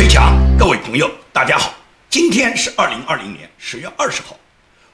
推墙，各位朋友，大家好，今天是二零二零年十月二十号。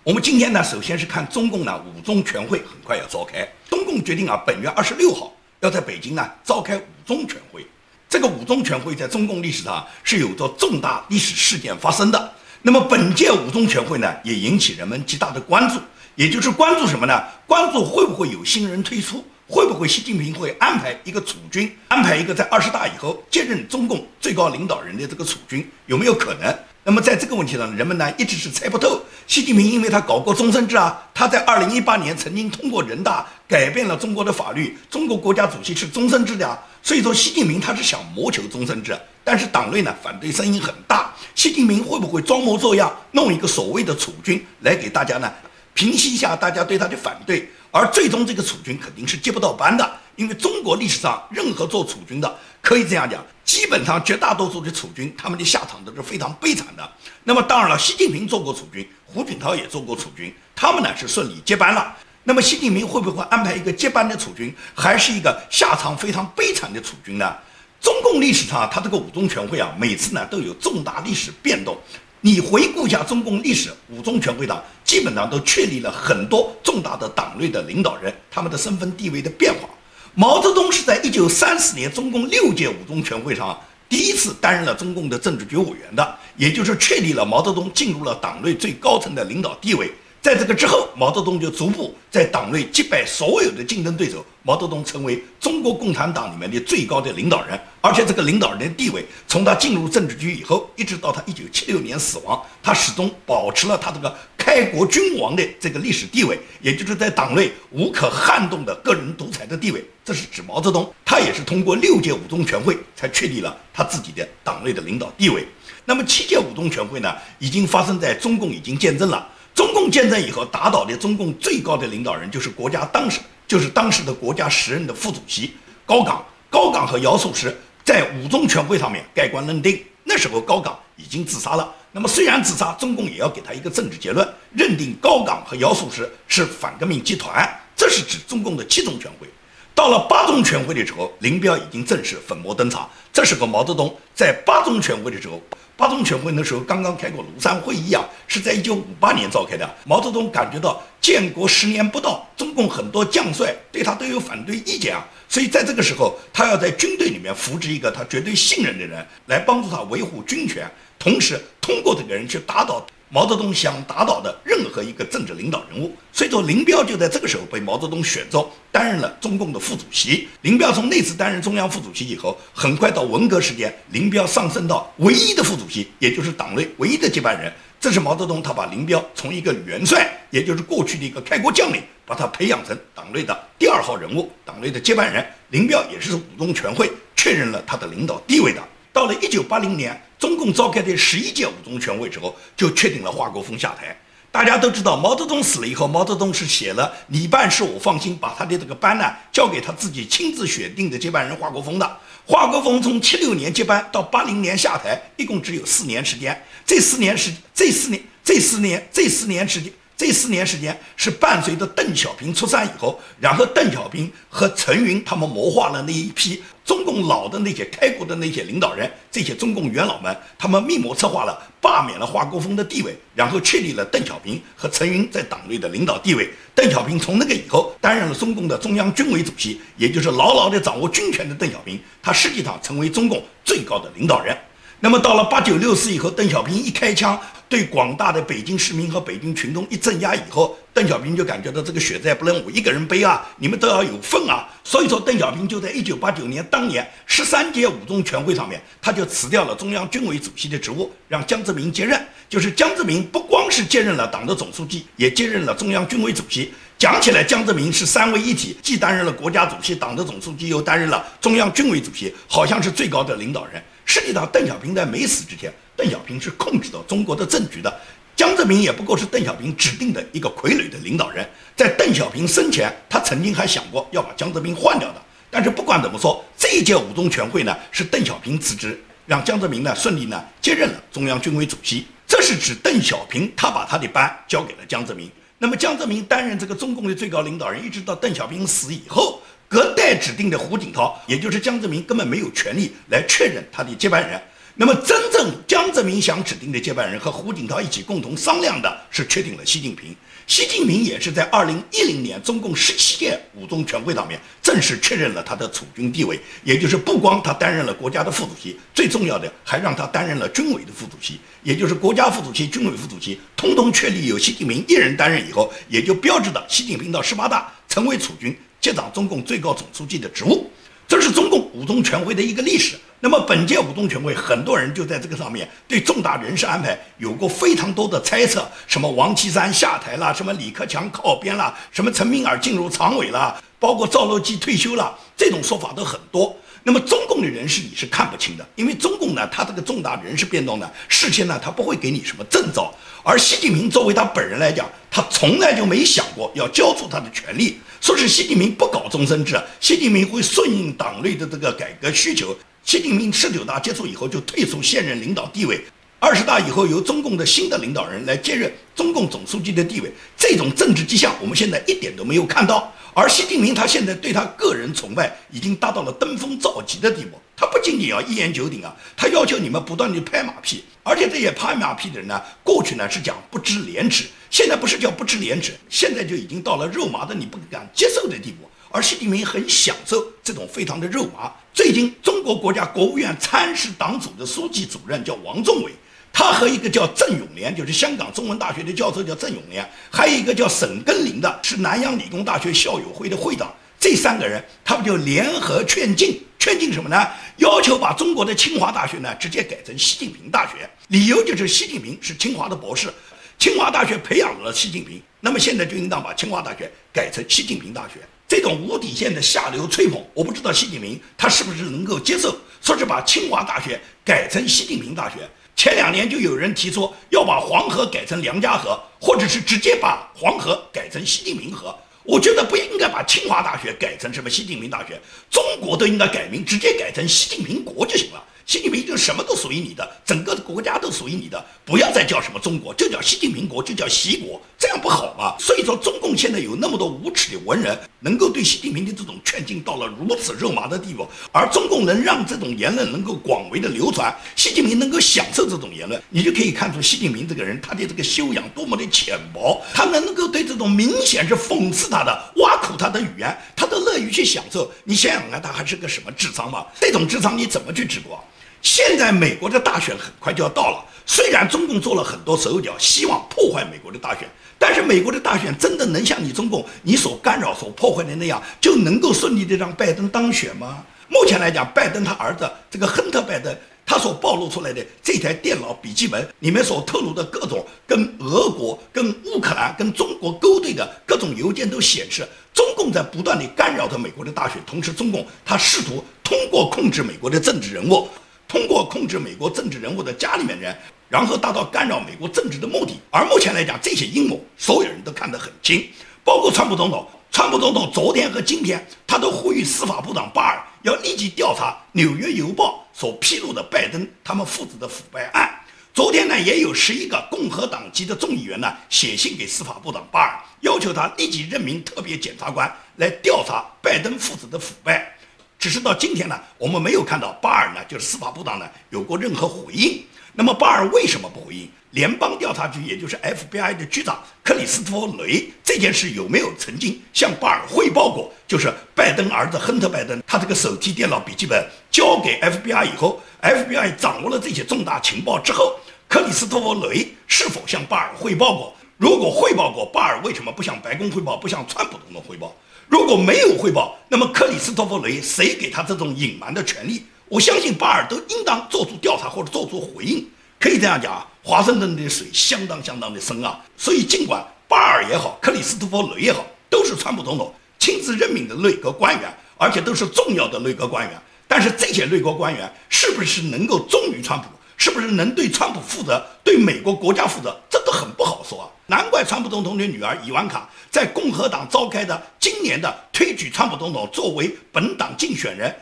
我们今天呢，首先是看中共呢五中全会很快要召开，中共决定啊，本月二十六号要在北京呢召开五中全会。这个五中全会在中共历史上是有着重大历史事件发生的。那么本届五中全会呢，也引起人们极大的关注，也就是关注什么呢？关注会不会有新人推出。会不会习近平会安排一个储君，安排一个在二十大以后接任中共最高领导人的这个储君，有没有可能？那么在这个问题上，人们呢一直是猜不透。习近平因为他搞过终身制啊，他在二零一八年曾经通过人大改变了中国的法律，中国国家主席是终身制的啊，所以说习近平他是想谋求终身制，但是党内呢反对声音很大。习近平会不会装模作样弄一个所谓的储君来给大家呢平息一下大家对他的反对？而最终这个储君肯定是接不到班的，因为中国历史上任何做储君的，可以这样讲，基本上绝大多数的储君他们的下场都是非常悲惨的。那么当然了，习近平做过储君，胡锦涛也做过储君，他们呢是顺利接班了。那么习近平会不会安排一个接班的储君，还是一个下场非常悲惨的储君呢？中共历史上，他这个五中全会啊，每次呢都有重大历史变动。你回顾一下中共历史，五中全会上基本上都确立了很多重大的党内的领导人，他们的身份地位的变化。毛泽东是在一九三四年中共六届五中全会上第一次担任了中共的政治局委员的，也就是确立了毛泽东进入了党内最高层的领导地位。在这个之后，毛泽东就逐步在党内击败所有的竞争对手，毛泽东成为中国共产党里面的最高的领导人，而且这个领导人的地位，从他进入政治局以后，一直到他一九七六年死亡，他始终保持了他这个开国君王的这个历史地位，也就是在党内无可撼动的个人独裁的地位。这是指毛泽东，他也是通过六届五中全会才确立了他自己的党内的领导地位。那么七届五中全会呢，已经发生在中共已经见证了。中共建政以后打倒的中共最高的领导人就是国家当时就是当时的国家时任的副主席高岗。高岗和姚素时在五中全会上面盖棺论定，那时候高岗已经自杀了。那么虽然自杀，中共也要给他一个政治结论，认定高岗和姚素时是反革命集团。这是指中共的七中全会。到了八中全会的时候，林彪已经正式粉墨登场。这是和毛泽东在八中全会的时候。八中全会那时候刚刚开过庐山会议啊，是在一九五八年召开的。毛泽东感觉到建国十年不到，中共很多将帅对他都有反对意见啊，所以在这个时候，他要在军队里面扶植一个他绝对信任的人，来帮助他维护军权，同时通过这个人去打倒。毛泽东想打倒的任何一个政治领导人物，所以说林彪就在这个时候被毛泽东选中担任了中共的副主席。林彪从那次担任中央副主席以后，很快到文革时间，林彪上升到唯一的副主席，也就是党内唯一的接班人。这是毛泽东他把林彪从一个元帅，也就是过去的一个开国将领，把他培养成党内的第二号人物，党内的接班人。林彪也是五中全会确认了他的领导地位的。到了一九八零年，中共召开的十一届五中全会之后，就确定了华国锋下台。大家都知道，毛泽东死了以后，毛泽东是写了“你办事我放心”，把他的这个班呢交给他自己亲自选定的接班人华国锋的。华国锋从七六年接班到八零年下台，一共只有四年时间。这四年时，这四年，这四年，这四年时间。这四年时间是伴随着邓小平出山以后，然后邓小平和陈云他们谋划了那一批中共老的那些开国的那些领导人，这些中共元老们，他们密谋策划了罢免了华国锋的地位，然后确立了邓小平和陈云在党内的领导地位。邓小平从那个以后担任了中共的中央军委主席，也就是牢牢地掌握军权的邓小平，他实际上成为中共最高的领导人。那么到了八九六四以后，邓小平一开枪。对广大的北京市民和北京群众一镇压以后，邓小平就感觉到这个血债不能我一个人背啊，你们都要有份啊。所以说，邓小平就在一九八九年当年十三届五中全会上面，他就辞掉了中央军委主席的职务，让江泽民接任。就是江泽民不光是接任了党的总书记，也接任了中央军委主席。讲起来，江泽民是三位一体，既担任了国家主席、党的总书记，又担任了中央军委主席，好像是最高的领导人。实际上，邓小平在没死之前。邓小平是控制到中国的政局的，江泽民也不过是邓小平指定的一个傀儡的领导人。在邓小平生前，他曾经还想过要把江泽民换掉的。但是不管怎么说，这一届五中全会呢，是邓小平辞职，让江泽民呢顺利呢接任了中央军委主席。这是指邓小平他把他的班交给了江泽民。那么江泽民担任这个中共的最高领导人，一直到邓小平死以后，隔代指定的胡锦涛，也就是江泽民根本没有权利来确认他的接班人。那么，真正江泽民想指定的接班人和胡锦涛一起共同商量的是确定了习近平。习近平也是在二零一零年中共十七届五中全会上面正式确认了他的储君地位，也就是不光他担任了国家的副主席，最重要的还让他担任了军委的副主席，也就是国家副主席、军委副主席通通确立由习近平一人担任以后，也就标志着习近平到十八大成为储君，接掌中共最高总书记的职务。这是中共五中全会的一个历史。那么本届五中全会，很多人就在这个上面对重大人事安排有过非常多的猜测，什么王岐山下台了，什么李克强靠边了，什么陈敏尔进入常委了，包括赵乐际退休了，这种说法都很多。那么中共的人事你是看不清的，因为中共呢，他这个重大人事变动呢，事先呢他不会给你什么证照。而习近平作为他本人来讲，他从来就没想过要交出他的权利，说是习近平不搞终身制，习近平会顺应党内的这个改革需求。习近平十九大结束以后就退出现任领导地位，二十大以后由中共的新的领导人来接任中共总书记的地位，这种政治迹象我们现在一点都没有看到。而习近平他现在对他个人崇拜已经达到了登峰造极的地步，他不仅仅要一言九鼎啊，他要求你们不断的拍马屁，而且这些拍马屁的人呢，过去呢是讲不知廉耻，现在不是叫不知廉耻，现在就已经到了肉麻的你不敢接受的地步。而习近平很享受这种非常的肉麻。最近，中国国家国务院参事党组的书记主任叫王仲伟，他和一个叫郑永年，就是香港中文大学的教授叫郑永年，还有一个叫沈根林的，是南洋理工大学校友会的会长。这三个人，他们就联合劝进，劝进什么呢？要求把中国的清华大学呢直接改成习近平大学。理由就是习近平是清华的博士，清华大学培养了习近平，那么现在就应当把清华大学改成习近平大学。这种无底线的下流吹捧，我不知道习近平他是不是能够接受。说是把清华大学改成习近平大学，前两年就有人提出要把黄河改成梁家河，或者是直接把黄河改成习近平河。我觉得不应该把清华大学改成什么习近平大学，中国都应该改名，直接改成习近平国就行了。习近平就什么都属于你的，整个国家都属于你的，不要再叫什么中国，就叫习近平国，就叫习国，这样不好吗？所以说，中共现在有那么多无耻的文人，能够对习近平的这种劝进到了如此肉麻的地步，而中共能让这种言论能够广为的流传，习近平能够享受这种言论，你就可以看出习近平这个人他的这个修养多么的浅薄，他能够对这种明显是讽刺他的、挖苦他的语言，他都乐于去享受。你想想看，他还是个什么智商吗？这种智商你怎么去治国？现在美国的大选很快就要到了，虽然中共做了很多手脚，希望破坏美国的大选，但是美国的大选真的能像你中共你所干扰、所破坏的那样，就能够顺利的让拜登当选吗？目前来讲，拜登他儿子这个亨特·拜登，他所暴露出来的这台电脑笔记本里面所透露的各种跟俄国、跟乌克兰、跟中国勾兑的各种邮件，都显示中共在不断的干扰着美国的大选，同时中共他试图通过控制美国的政治人物。通过控制美国政治人物的家里面人，然后达到干扰美国政治的目的。而目前来讲，这些阴谋所有人都看得很清，包括川普总统。川普总统昨天和今天，他都呼吁司法部长巴尔要立即调查《纽约邮报》所披露的拜登他们父子的腐败案。昨天呢，也有十一个共和党籍的众议员呢写信给司法部长巴尔，要求他立即任命特别检察官来调查拜登父子的腐败。只是到今天呢，我们没有看到巴尔呢，就是司法部长呢，有过任何回应。那么巴尔为什么不回应？联邦调查局，也就是 FBI 的局长克里斯托弗雷这件事有没有曾经向巴尔汇报过？就是拜登儿子亨特拜登，他这个手提电脑笔记本交给 FBI 以后，FBI 掌握了这些重大情报之后，克里斯托弗雷是否向巴尔汇报过？如果汇报过，巴尔为什么不向白宫汇报，不向川普总统汇报？如果没有汇报，那么克里斯托弗雷谁给他这种隐瞒的权利？我相信巴尔都应当做出调查或者做出回应。可以这样讲啊，华盛顿的水相当相当的深啊。所以尽管巴尔也好，克里斯托弗雷也好，都是川普总统亲自任命的内阁官员，而且都是重要的内阁官员。但是这些内阁官员是不是能够忠于川普？是不是能对川普负责，对美国国家负责？这都很不好说啊。难怪川普总统的女儿伊万卡在共和党召开的今年的推举川普总统作为本党竞选人，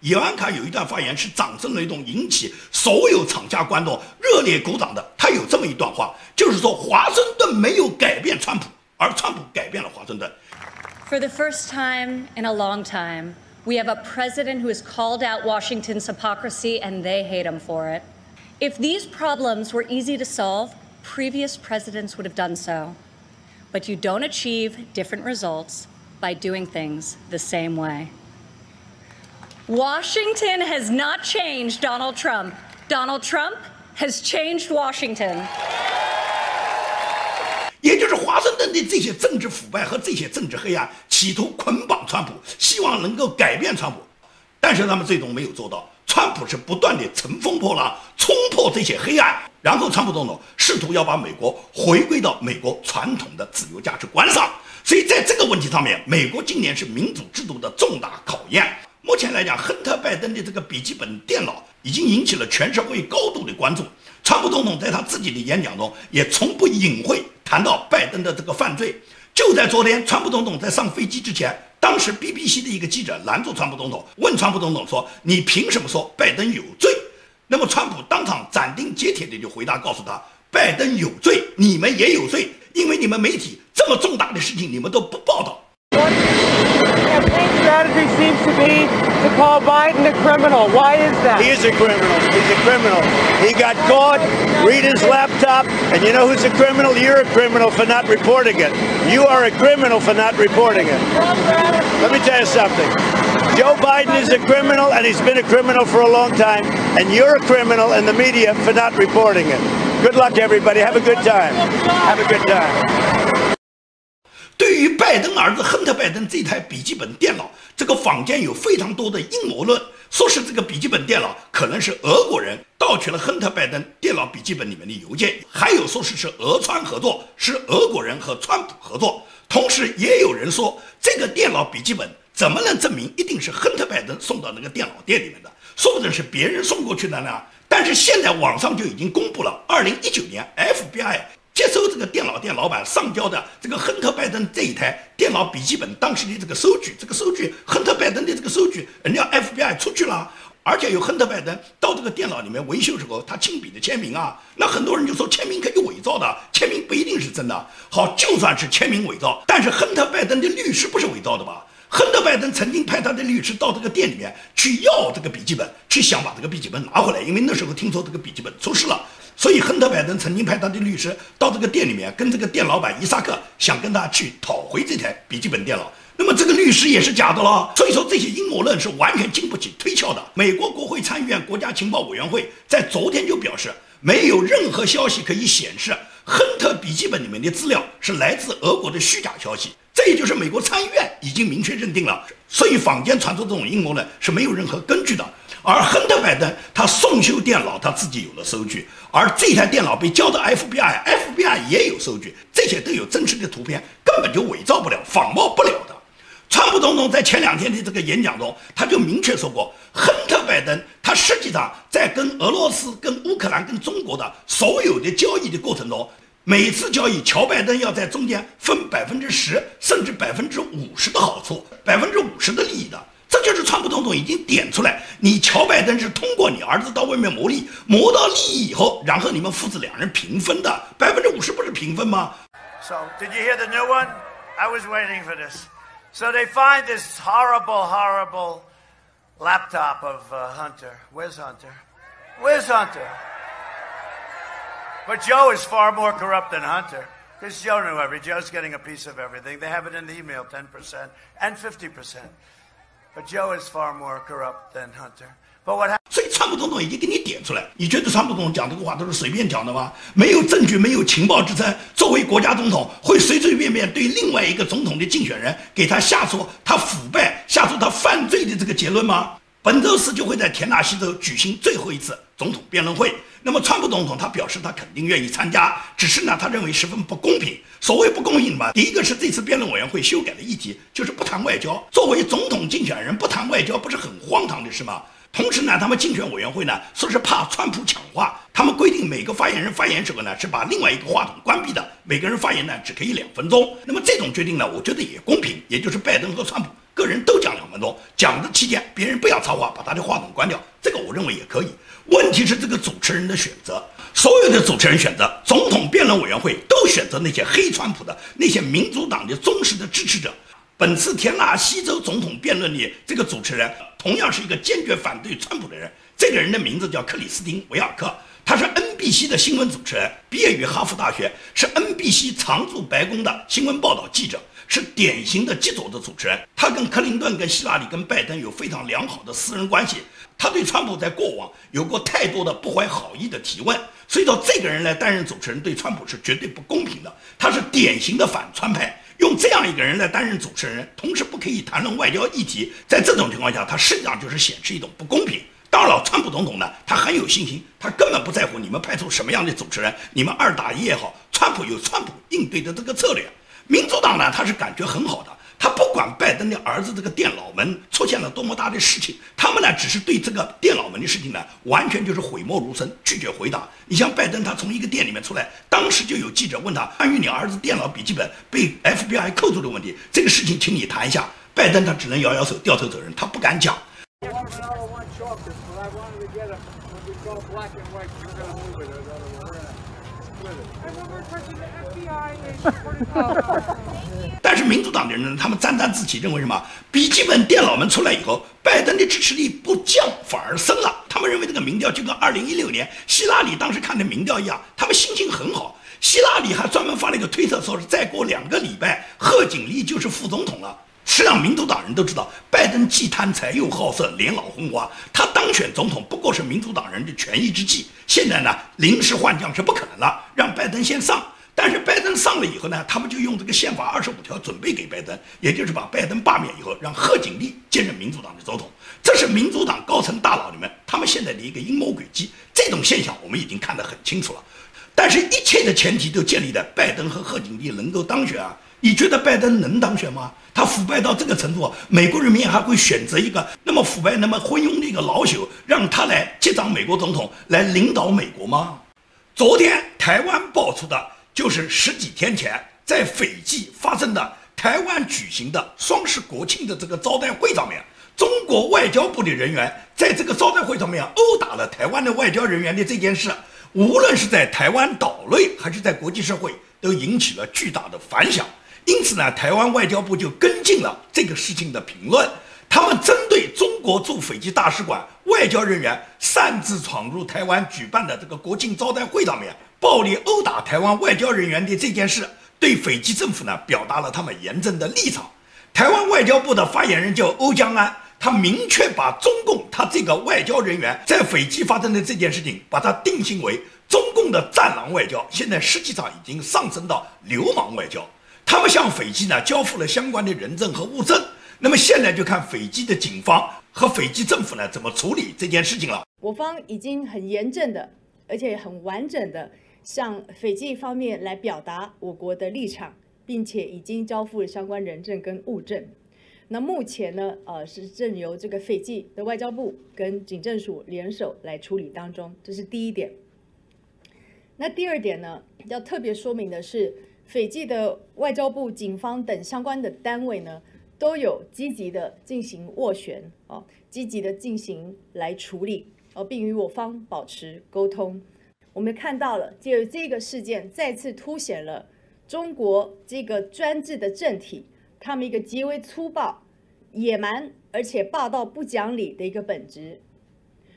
伊万卡有一段发言是掌声雷动，引起所有场下观众热烈鼓掌的。他有这么一段话，就是说华盛顿没有改变川普，而川普改变了华盛顿。For the first time in a long time, we have a president who has called out Washington's hypocrisy, and they hate him for it. If these problems were easy to solve, previous presidents would have done so. But you don't achieve different results by doing things the same way. Washington has not changed Donald Trump. Donald Trump has changed Washington. 也就是华盛顿的这些政治腐败和这些政治黑暗，企图捆绑川普，希望能够改变川普，但是他们最终没有做到。 川普是不断的乘风破浪，冲破这些黑暗，然后川普总统试图要把美国回归到美国传统的自由价值观上。所以在这个问题上面，美国今年是民主制度的重大考验。目前来讲，亨特·拜登的这个笔记本电脑已经引起了全社会高度的关注。川普总统在他自己的演讲中也从不隐晦谈到拜登的这个犯罪。就在昨天，川普总统在上飞机之前，当时 BBC 的一个记者拦住川普总统，问川普总统说：“你凭什么说拜登有罪？”那么川普当场斩钉截铁的就回答，告诉他：“拜登有罪，你们也有罪，因为你们媒体这么重大的事情你们都不报道。” Strategy seems to be to call Biden a criminal. Why is that? He is a criminal. He's a criminal. He got caught, read his laptop, and you know who's a criminal? You're a criminal for not reporting it. You are a criminal for not reporting it. Let me tell you something. Joe Biden is a criminal, and he's been a criminal for a long time, and you're a criminal in the media for not reporting it. Good luck, everybody. Have a good time. Have a good time. 对于拜登儿子亨特·拜登这台笔记本电脑，这个坊间有非常多的阴谋论，说是这个笔记本电脑可能是俄国人盗取了亨特·拜登电脑笔记本里面的邮件，还有说是是俄川合作，是俄国人和川普合作。同时，也有人说这个电脑笔记本怎么能证明一定是亨特·拜登送到那个电脑店里面的？说不定是别人送过去的呢。但是现在网上就已经公布了，二零一九年 FBI。接收这个电脑店老板上交的这个亨特拜登这一台电脑笔记本当时的这个收据，这个收据亨特拜登的这个收据，人家 FBI 出去了，而且有亨特拜登到这个电脑里面维修时候他亲笔的签名啊，那很多人就说签名可以伪造的，签名不一定是真的。好，就算是签名伪造，但是亨特拜登的律师不是伪造的吧？亨特拜登曾经派他的律师到这个店里面去要这个笔记本，去想把这个笔记本拿回来，因为那时候听说这个笔记本出事了。所以，亨特·拜登曾经派他的律师到这个店里面，跟这个店老板伊萨克想跟他去讨回这台笔记本电脑。那么，这个律师也是假的了。所以说，这些阴谋论是完全经不起推敲的。美国国会参议院国家情报委员会在昨天就表示，没有任何消息可以显示亨特笔记本里面的资料是来自俄国的虚假消息。这也就是美国参议院已经明确认定了。所以，坊间传出这种阴谋论是没有任何根据的。而亨特·拜登他送修电脑，他自己有了收据，而这台电脑被交到 FBI，FBI 也有收据，这些都有真实的图片，根本就伪造不了、仿冒不了的。川普总统在前两天的这个演讲中，他就明确说过，亨特·拜登他实际上在跟俄罗斯、跟乌克兰、跟中国的所有的交易的过程中，每次交易，乔拜登要在中间分百分之十甚至百分之五十的好处，百分之五十的利益的。这就是川普总统已经点出来，你乔拜登是通过你儿子到外面牟利，谋到利益以后，然后你们父子两人平分的，百分之五十不是平分吗？So did you hear the new one? I was waiting for this. So they find this horrible, horrible laptop of uh, Hunter. Where's Hunter? Where's Hunter? But Joe is far more corrupt than Hunter. Because Joe knew every Joe's getting a piece of everything. They have it in the email, 10% and 50%. But Joe is far more corrupt than Hunter. But what happened? 所以川普总统已经给你点出来，你觉得川普总统讲这个话都是随便讲的吗？没有证据，没有情报支撑，作为国家总统，会随随便便对另外一个总统的竞选人给他下出他腐败、下出他犯罪的这个结论吗？本周四就会在田纳西州举行最后一次总统辩论会。那么，川普总统他表示他肯定愿意参加，只是呢，他认为十分不公平。所谓不公平嘛，第一个是这次辩论委员会修改的议题就是不谈外交。作为总统竞选人不谈外交，不是很荒唐的事吗？同时呢，他们竞选委员会呢说是怕川普抢话，他们规定每个发言人发言时候呢是把另外一个话筒关闭的，每个人发言呢只可以两分钟。那么这种决定呢，我觉得也公平，也就是拜登和川普个人都讲两分钟，讲的期间别人不要插话，把他的话筒关掉，这个我认为也可以。问题是这个主持人的选择，所有的主持人选择总统辩论委员会都选择那些黑川普的那些民主党的忠实的支持者。本次田纳西州总统辩论的这个主持人同样是一个坚决反对川普的人，这个人的名字叫克里斯汀·维尔克。他是 NBC 的新闻主持人，毕业于哈佛大学，是 NBC 常驻白宫的新闻报道记者，是典型的极左的主持人。他跟克林顿、跟希拉里、跟拜登有非常良好的私人关系。他对川普在过往有过太多的不怀好意的提问，所以说这个人来担任主持人对川普是绝对不公平的。他是典型的反川派。用这样一个人来担任主持人，同时不可以谈论外交议题，在这种情况下，他实际上就是显示一种不公平。当然了，川普总统呢，他很有信心，他根本不在乎你们派出什么样的主持人，你们二打一也好，川普有川普应对的这个策略。民主党呢，他是感觉很好的。他不管拜登的儿子这个电脑门出现了多么大的事情，他们呢只是对这个电脑门的事情呢完全就是讳莫如深，拒绝回答。你像拜登，他从一个店里面出来，当时就有记者问他关于你儿子电脑笔记本被 FBI 扣住的问题，这个事情请你谈一下。拜登他只能摇摇手，掉头走人，他不敢讲。但是民主党的人呢，他们沾沾自喜，认为什么？笔记本电脑们出来以后，拜登的支持率不降反而升了。他们认为这个民调就跟二零一六年希拉里当时看的民调一样，他们心情很好。希拉里还专门发了一个推特，说是再过两个礼拜，贺锦丽就是副总统了。实际上，民主党人都知道，拜登既贪财又好色，年老昏花，他当选总统不过是民主党人的权宜之计。现在呢，临时换将是不可能了，让拜登先上。但是拜登上了以后呢，他们就用这个宪法二十五条准备给拜登，也就是把拜登罢免以后，让贺锦丽接任民主党的总统。这是民主党高层大佬里面他们现在的一个阴谋诡计。这种现象我们已经看得很清楚了。但是，一切的前提都建立在拜登和贺锦丽能够当选啊！你觉得拜登能当选吗？他腐败到这个程度，美国人民还会选择一个那么腐败、那么昏庸的一个老朽，让他来接掌美国总统，来领导美国吗？昨天台湾爆出的。就是十几天前在斐济发生的台湾举行的双十国庆的这个招待会上面，中国外交部的人员在这个招待会上面殴打了台湾的外交人员的这件事，无论是在台湾岛内还是在国际社会，都引起了巨大的反响。因此呢，台湾外交部就跟进了这个事情的评论，他们针对中国驻斐济大使馆外交人员擅自闯入台湾举办的这个国庆招待会上面。暴力殴打台湾外交人员的这件事，对斐济政府呢表达了他们严正的立场。台湾外交部的发言人叫欧江安，他明确把中共他这个外交人员在斐济发生的这件事情，把它定性为中共的战狼外交，现在实际上已经上升到流氓外交。他们向斐济呢交付了相关的人证和物证，那么现在就看斐济的警方和斐济政府呢怎么处理这件事情了。我方已经很严正的，而且很完整的。向斐济方面来表达我国的立场，并且已经交付了相关人证跟物证。那目前呢，呃，是正由这个斐济的外交部跟警政署联手来处理当中，这是第一点。那第二点呢，要特别说明的是，斐济的外交部、警方等相关的单位呢，都有积极的进行斡旋，哦，积极的进行来处理，哦，并与我方保持沟通。我们看到了，就这个事件再次凸显了中国这个专制的政体，他们一个极为粗暴、野蛮而且霸道不讲理的一个本质。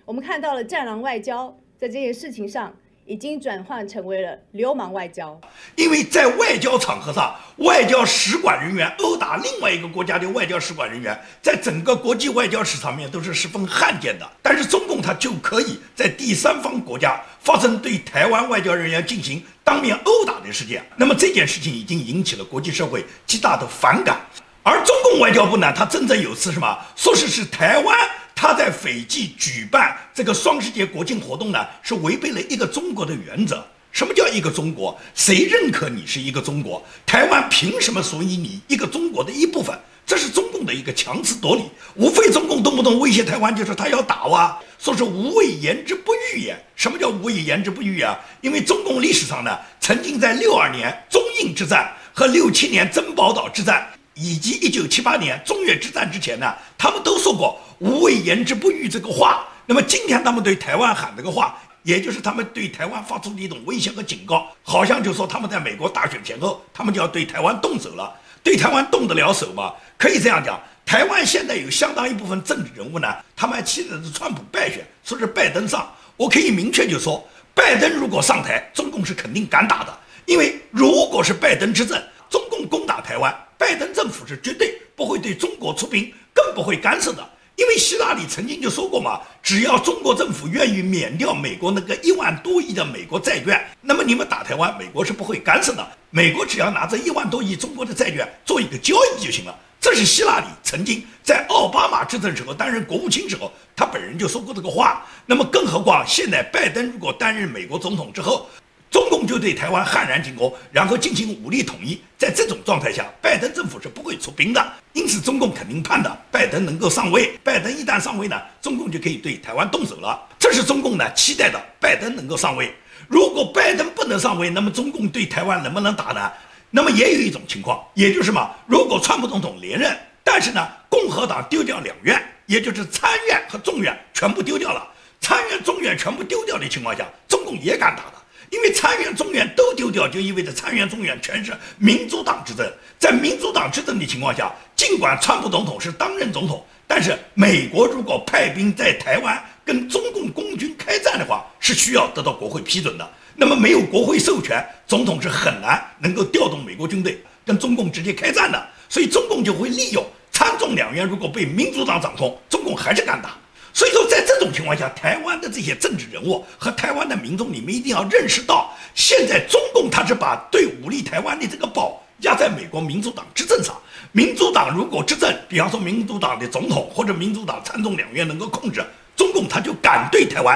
我们看到了战狼外交在这件事情上。已经转换成为了流氓外交，因为在外交场合上，外交使馆人员殴打另外一个国家的外交使馆人员，在整个国际外交史上面都是十分罕见的。但是中共他就可以在第三方国家发生对台湾外交人员进行当面殴打的事件，那么这件事情已经引起了国际社会极大的反感。而中共外交部呢，他真正有次什么，说是是台湾。他在斐济举办这个双十节国庆活动呢，是违背了一个中国的原则。什么叫一个中国？谁认可你是一个中国？台湾凭什么属于你一个中国的一部分？这是中共的一个强词夺理。无非中共动不动威胁台湾，就说他要打哇，说是无畏言之不预也。什么叫无畏言之不预啊？因为中共历史上呢，曾经在六二年中印之战和六七年珍宝岛之战。以及一九七八年中越之战之前呢，他们都说过“无畏言之不预”这个话。那么今天他们对台湾喊这个话，也就是他们对台湾发出的一种威胁和警告，好像就说他们在美国大选前后，他们就要对台湾动手了。对台湾动得了手吗？可以这样讲，台湾现在有相当一部分政治人物呢，他们还期待着川普败选，说是拜登上。我可以明确就说，拜登如果上台，中共是肯定敢打的，因为如果是拜登执政，中共攻打台湾，拜登政府是绝对不会对中国出兵，更不会干涉的。因为希拉里曾经就说过嘛，只要中国政府愿意免掉美国那个一万多亿的美国债券，那么你们打台湾，美国是不会干涉的。美国只要拿着一万多亿中国的债券做一个交易就行了。这是希拉里曾经在奥巴马执政时候担任国务卿时候，他本人就说过这个话。那么更何况现在拜登如果担任美国总统之后，中共就对台湾悍然进攻，然后进行武力统一。在这种状态下，拜登政府是不会出兵的。因此，中共肯定盼的拜登能够上位。拜登一旦上位呢，中共就可以对台湾动手了。这是中共呢期待的，拜登能够上位。如果拜登不能上位，那么中共对台湾能不能打呢？那么也有一种情况，也就是嘛，如果川普总统连任，但是呢，共和党丢掉两院，也就是参院和众院全部丢掉了，参院、众院全部丢掉的情况下，中共也敢打的。因为参院、众院都丢掉，就意味着参院、众院全是民主党执政。在民主党执政的情况下，尽管川普总统是当任总统，但是美国如果派兵在台湾跟中共公军开战的话，是需要得到国会批准的。那么没有国会授权，总统是很难能够调动美国军队跟中共直接开战的。所以中共就会利用参众两院如果被民主党掌控，中共还是敢打。所以说，在这种情况下，台湾的这些政治人物和台湾的民众，你们一定要认识到，现在中共他是把对武力台湾的这个宝压在美国民主党执政上。民主党如果执政，比方说民主党的总统或者民主党参众两院能够控制中共，他就敢对台湾，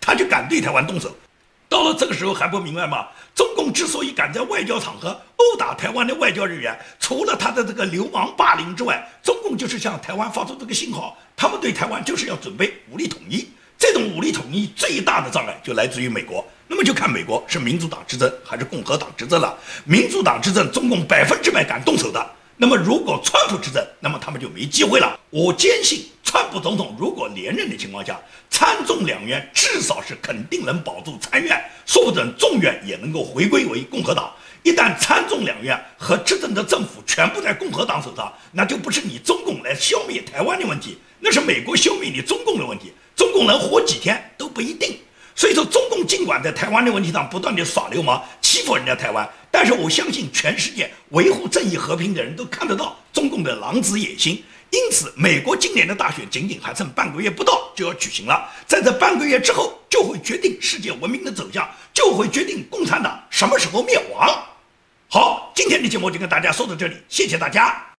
他就敢对台湾动手。到了这个时候还不明白吗？中共之所以敢在外交场合殴打台湾的外交人员，除了他的这个流氓霸凌之外，中共就是向台湾发出这个信号，他们对台湾就是要准备武力统一。这种武力统一最大的障碍就来自于美国。那么就看美国是民主党执政还是共和党执政了。民主党执政，中共百分之百敢动手的。那么如果川普执政，那么他们就没机会了。我坚信。川普总统如果连任的情况下，参众两院至少是肯定能保住参院，说不准众院也能够回归为共和党。一旦参众两院和执政的政府全部在共和党手上，那就不是你中共来消灭台湾的问题，那是美国消灭你中共的问题。中共能活几天都不一定。所以说，中共尽管在台湾的问题上不断的耍流氓，欺负人家台湾，但是我相信全世界维护正义和平的人都看得到中共的狼子野心。因此，美国今年的大选仅仅还剩半个月不到就要举行了，在这半个月之后，就会决定世界文明的走向，就会决定共产党什么时候灭亡。好，今天的节目就跟大家说到这里，谢谢大家。